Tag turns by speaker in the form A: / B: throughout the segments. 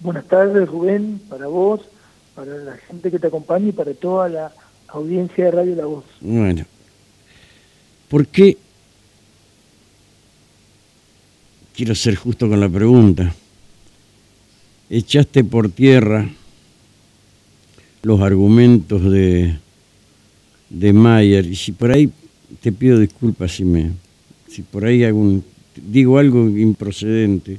A: Buenas tardes, Rubén, para vos, para la gente que te acompaña y para toda la audiencia de Radio La Voz.
B: Bueno, ¿por qué? Quiero ser justo con la pregunta. Echaste por tierra los argumentos de, de Mayer, y si por ahí te pido disculpas si me si por ahí algún digo algo improcedente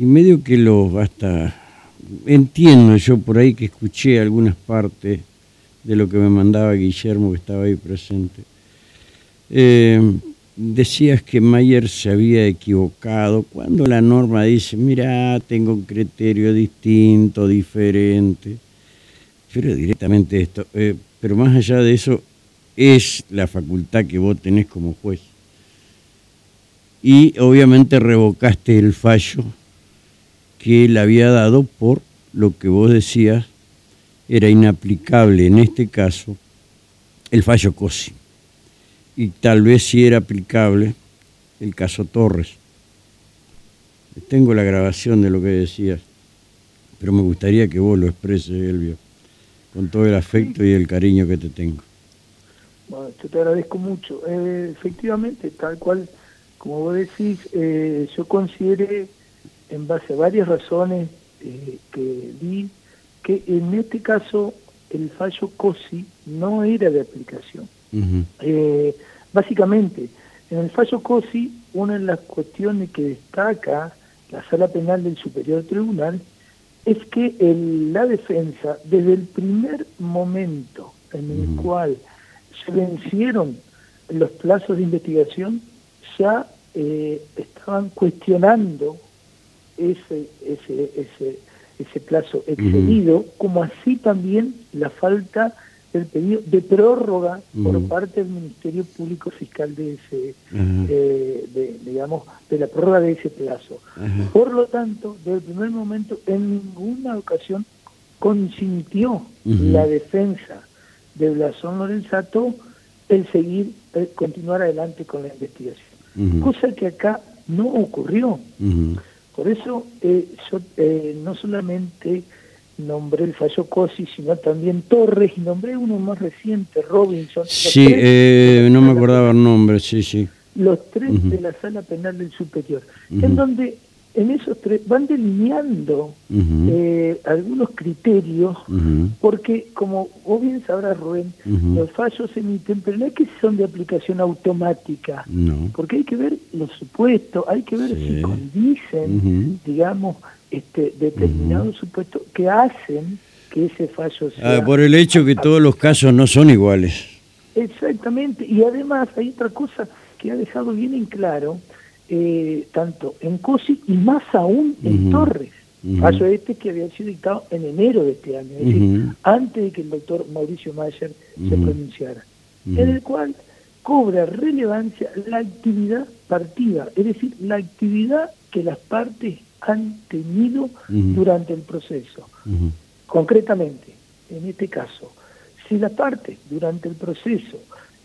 B: y medio que lo hasta entiendo yo por ahí que escuché algunas partes de lo que me mandaba Guillermo que estaba ahí presente. Eh, decías que Mayer se había equivocado. Cuando la norma dice mira tengo un criterio distinto diferente pero directamente esto eh, pero más allá de eso es la facultad que vos tenés como juez. Y obviamente revocaste el fallo que él había dado por lo que vos decías era inaplicable en este caso el fallo COSI y tal vez sí era aplicable el caso Torres. Tengo la grabación de lo que decías, pero me gustaría que vos lo expreses, Elvio, con todo el afecto y el cariño que te tengo.
A: Bueno, yo te agradezco mucho. Eh, efectivamente, tal cual como vos decís, eh, yo consideré, en base a varias razones eh, que vi, que en este caso el fallo COSI no era de aplicación. Eh, básicamente, en el fallo COSI, una de las cuestiones que destaca la Sala Penal del Superior Tribunal es que la defensa, desde el primer momento en el cual se vencieron los plazos de investigación, ya eh, estaban cuestionando ese, ese, ese, ese plazo excedido, como así también la falta del pedido de prórroga por parte del Ministerio Público Fiscal de ese, eh, de, digamos, de la prórroga de ese plazo. Por lo tanto, desde el primer momento, en ninguna ocasión consintió la defensa de Blasón Lorenzato el seguir, el continuar adelante con la investigación cosa que acá no ocurrió. Por eso eh, yo eh, no solamente nombré el fallo Cosi, sino también Torres, y nombré uno más reciente, Robinson.
B: Sí, eh, no me acordaba el nombre, sí, sí.
A: Los tres de la Sala Penal del Superior, en donde en esos tres van delineando eh, algunos criterios, porque como vos bien sabrás, Rubén, los fallos se emiten, pero no es que son de aplicación automática, porque hay que ver los supuestos, hay que ver si condicen, digamos, este determinados supuestos que hacen que ese fallo sea...
B: Ah, por el hecho que todos los casos no son iguales.
A: Exactamente, y además hay otra cosa que ha dejado bien en claro, eh, tanto en COSI y más aún en Torres. Fallo este que había sido dictado en enero de este año, es decir, antes de que el doctor Mauricio Mayer se pronunciara, en el cual cobra relevancia la actividad partida, es decir, la actividad que las partes han tenido durante el proceso. Concretamente, en este caso, si las partes durante el proceso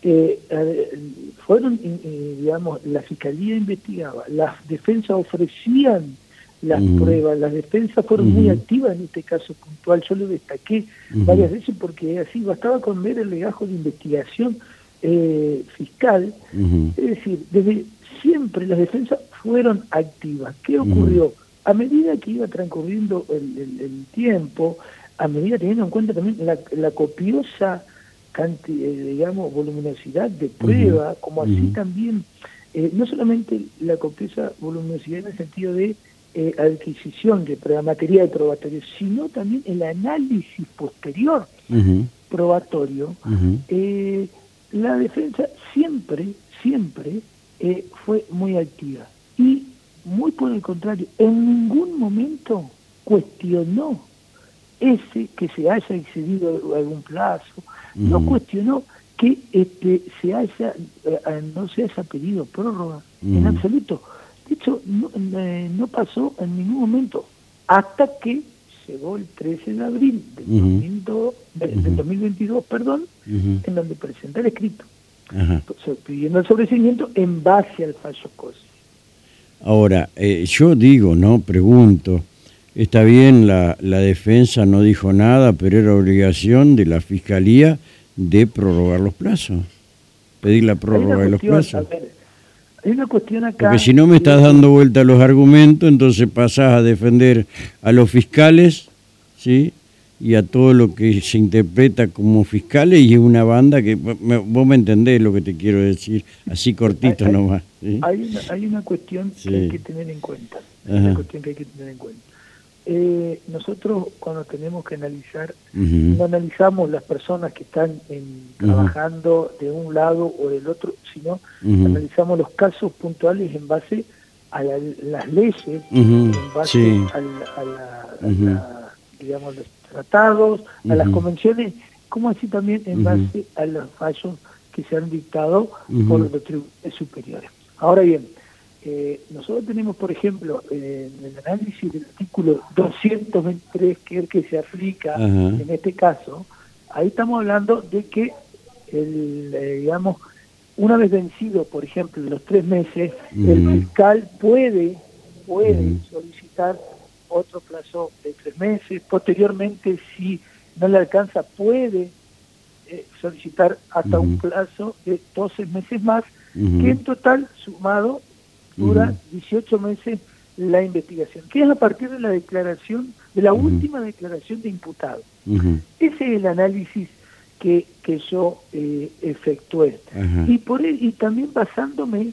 A: eh, fueron, digamos, la fiscalía investigaba, las defensas ofrecían las pruebas, las defensas fueron muy activas en este caso puntual, yo lo destaqué varias veces porque así bastaba con ver el legajo de investigación eh, fiscal, es decir, desde siempre las defensas fueron activas. ¿Qué ocurrió? A medida que iba transcurriendo el, tiempo, a medida teniendo en cuenta también la copiosa eh, digamos, voluminosidad de prueba, como así también, eh, no solamente la copiosa voluminosidad en el sentido de eh, adquisición de prueba, material probatorio, sino también el análisis posterior probatorio, la defensa siempre, siempre fue muy activa. Y muy por el contrario, en ningún momento cuestionó ese que se haya excedido algún plazo, no cuestionó que este se haya eh, no se haya pedido prórroga en absoluto. De hecho, eh, no, pasó en ningún momento hasta que llegó el 13 de abril del, 2022, perdón, en donde presenta el escrito, pidiendo el sobrecimiento en base al fallo COSI.
B: Ahora, eh, yo digo, no, pregunto, está bien, la, la defensa no dijo nada, pero era obligación de la fiscalía de prorrogar los plazos, pedir la prórroga de los plazos.
A: hay una cuestión acá.
B: Porque si no me estás dando vuelta a los argumentos, entonces pasás a defender a los fiscales, ¿sí? y a todo lo que se interpreta como fiscales y es una banda que vos me entendés lo que te quiero decir, así cortito nomás.
A: Hay, una, hay una cuestión que hay que tener en cuenta. una cuestión que hay que tener en cuenta. Eh, nosotros cuando tenemos que analizar, no analizamos las personas que están trabajando de un lado o del otro, sino analizamos los casos puntuales en base a las leyes, en base a, la, digamos, tratados, a las convenciones, como así también en base a los fallos que se han dictado por los tribunales superiores. Ahora bien, eh, nosotros tenemos, por ejemplo, en el análisis del artículo 223, que es el que se aplica en este caso, ahí estamos hablando de que, el, eh, digamos, una vez vencido, por ejemplo, los tres meses, el fiscal puede, puede solicitar otro plazo de tres meses. Posteriormente, si no le alcanza, puede eh, solicitar hasta un plazo de 12 meses más, que en total, sumado, dura 18 meses la investigación, que es a partir de la declaración, de la última declaración de imputado. Ese es el análisis que, que yo eh, efectué. Y, por y también basándome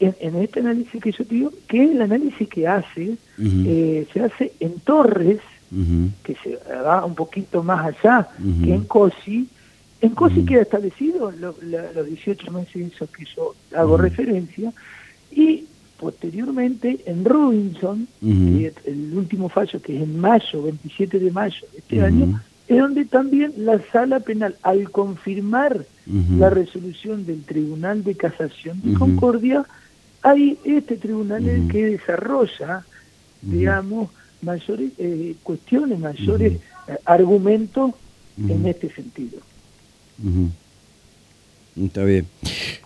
A: en, este análisis que yo digo, que es el análisis que hace, eh, se hace en Torres, que se va un poquito más allá que en COSI. En COSI queda establecido los 18 meses esos que yo hago referencia, y posteriormente en Robinson, el último fallo que es en mayo, 27 de mayo de este año, es donde también la sala penal, al confirmar la resolución del Tribunal de Casación de Concordia, hay este tribunal que desarrolla, digamos, mayores eh, cuestiones, mayores eh, argumentos en este sentido.
B: Está bien.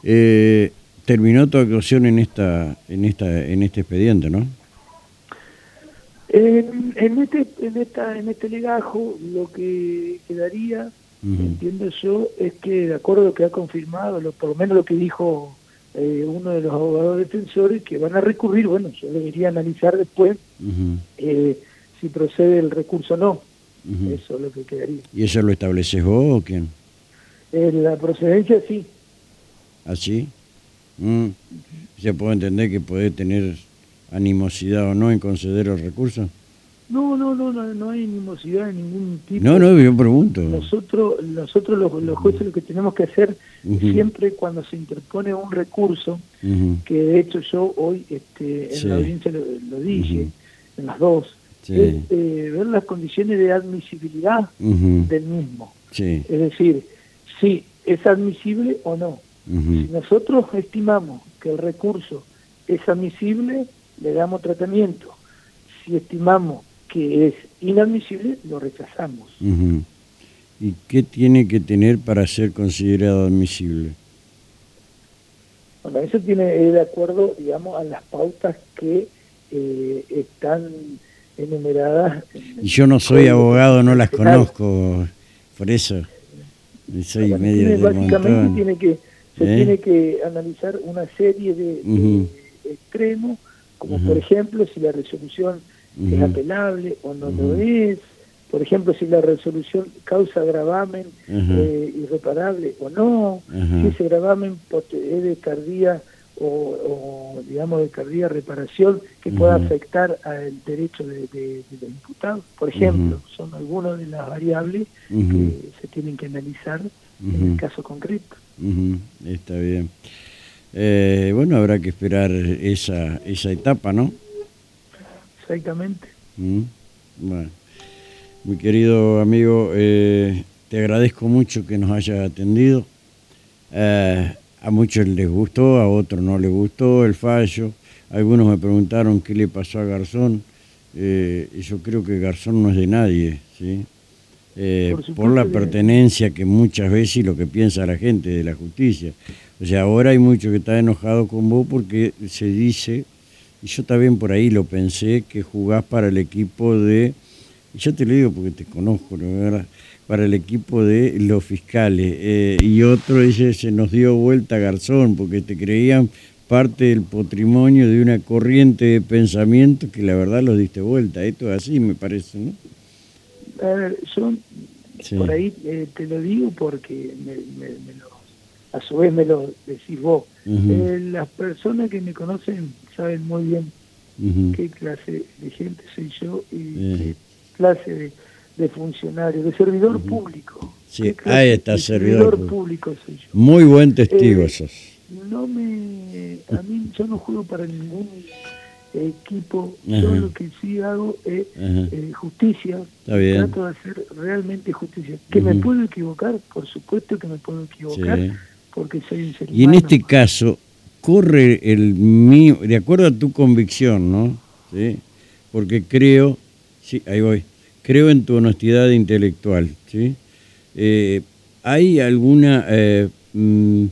B: Eh, terminó tu actuación en esta, en esta, en este expediente, ¿no?
A: En, este, en esta, en este legajo, lo que quedaría, entiendo yo, es que de acuerdo a lo que ha confirmado, lo, por lo menos lo que dijo eh, uno de los abogados defensores que van a recurrir, bueno, yo debería analizar después eh, si procede el recurso o no. Eso es lo que quedaría.
B: ¿Y eso lo estableces vos o quién?
A: Eh, la procedencia sí.
B: ¿Así? ¿Ah, mm. ¿Se puede entender que puede tener animosidad o no en conceder el recurso?
A: No, no, no, no, no hay animosidad de ningún tipo.
B: No, no, yo pregunto.
A: Nosotros, nosotros los, los jueces lo que tenemos que hacer siempre cuando se interpone un recurso, que de hecho yo hoy este, en la audiencia lo, dije, en las dos, es eh, ver las condiciones de admisibilidad del mismo. Es decir, si es admisible o no. Si nosotros estimamos que el recurso es admisible, le damos tratamiento. Si estimamos que es inadmisible, lo rechazamos.
B: ¿Y qué tiene que tener para ser considerado admisible?
A: Bueno, eso tiene de acuerdo, digamos, a las pautas que eh, están enumeradas.
B: Y yo no soy abogado, no las conozco, por eso soy medio
A: Básicamente tiene que, se ¿Eh? tiene que analizar una serie de, extremos, como por ejemplo si la resolución es apelable o no lo es, por ejemplo, si la resolución causa gravamen eh, irreparable o no, si ese gravamen es de cardía o, digamos de cardía reparación que pueda afectar al derecho de, de, los imputados, por ejemplo, son algunas de las variables que se tienen que analizar en el caso concreto.
B: Está bien. Eh, bueno, habrá que esperar esa, esa etapa, ¿no?
A: Exactamente.
B: Mm, bueno, mi querido amigo, eh, te agradezco mucho que nos hayas atendido. Eh, a muchos les gustó, a otros no les gustó el fallo. Algunos me preguntaron qué le pasó a Garzón. Eh, yo creo que Garzón no es de nadie, ¿sí? Por, la pertenencia que muchas veces y lo que piensa la gente de la justicia. O sea, ahora hay mucho que está enojado con vos porque se dice y yo también por ahí lo pensé, que jugás para el equipo de, y yo te lo digo porque te conozco, ¿no? ¿verdad? para el equipo de los fiscales. Eh, y otro dice, se nos dio vuelta Garzón, porque te creían parte del patrimonio de una corriente de pensamiento que la verdad lo diste vuelta. Esto es así, me parece, ¿no?
A: A ver, yo por ahí eh, te lo digo porque me, lo, a su vez me lo decís vos. Eh, las personas que me conocen saben muy bien qué clase de gente soy yo y qué clase de, funcionario, de servidor público.
B: Sí, ahí está, servidor,
A: público. soy yo.
B: Muy buen testigo eh, sos.
A: No me, a mí yo no juego para ningún equipo, yo lo que sí hago es eh, justicia, trato de hacer realmente justicia. ¿Que me puedo equivocar? Por supuesto que me puedo equivocar, porque soy un ser
B: Y en este caso, corre el mío, de acuerdo a tu convicción, ¿no? ¿Sí? Porque creo, sí, ahí voy, creo en tu honestidad intelectual, ¿sí? Eh, ¿Hay alguna, eh, mm,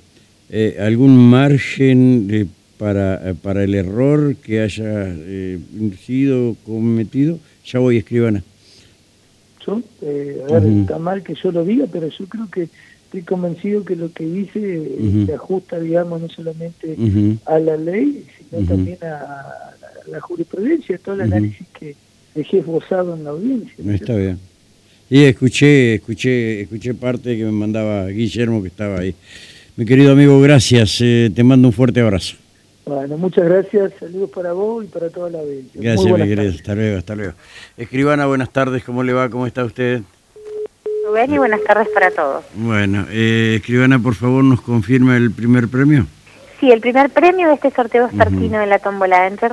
B: algún margen de para, eh, para el error que haya eh, sido cometido? Ya voy, escribana.
A: Yo, eh, a ver, está mal que yo lo diga, pero yo creo que estoy convencido que lo que hice se ajusta, digamos, no solamente a la ley, sino también a, la jurisprudencia, todo el análisis que dejé esbozado en la audiencia.
B: Está bien. Y escuché, escuché, escuché parte que me mandaba Guillermo que estaba ahí. Mi querido amigo, gracias. te mando un fuerte abrazo.
A: Bueno, muchas gracias. Saludos para vos y para toda la audiencia.
B: Gracias, mi querido. Hasta luego, hasta luego. Escribana, buenas tardes. ¿Cómo le va? ¿Cómo está usted?
C: Rubén y buenas tardes para todos.
B: Bueno, eh, Escribana, por favor, ¿nos confirma el primer premio?
C: Sí, el primer premio de este sorteo sartino de la tómbola de Entre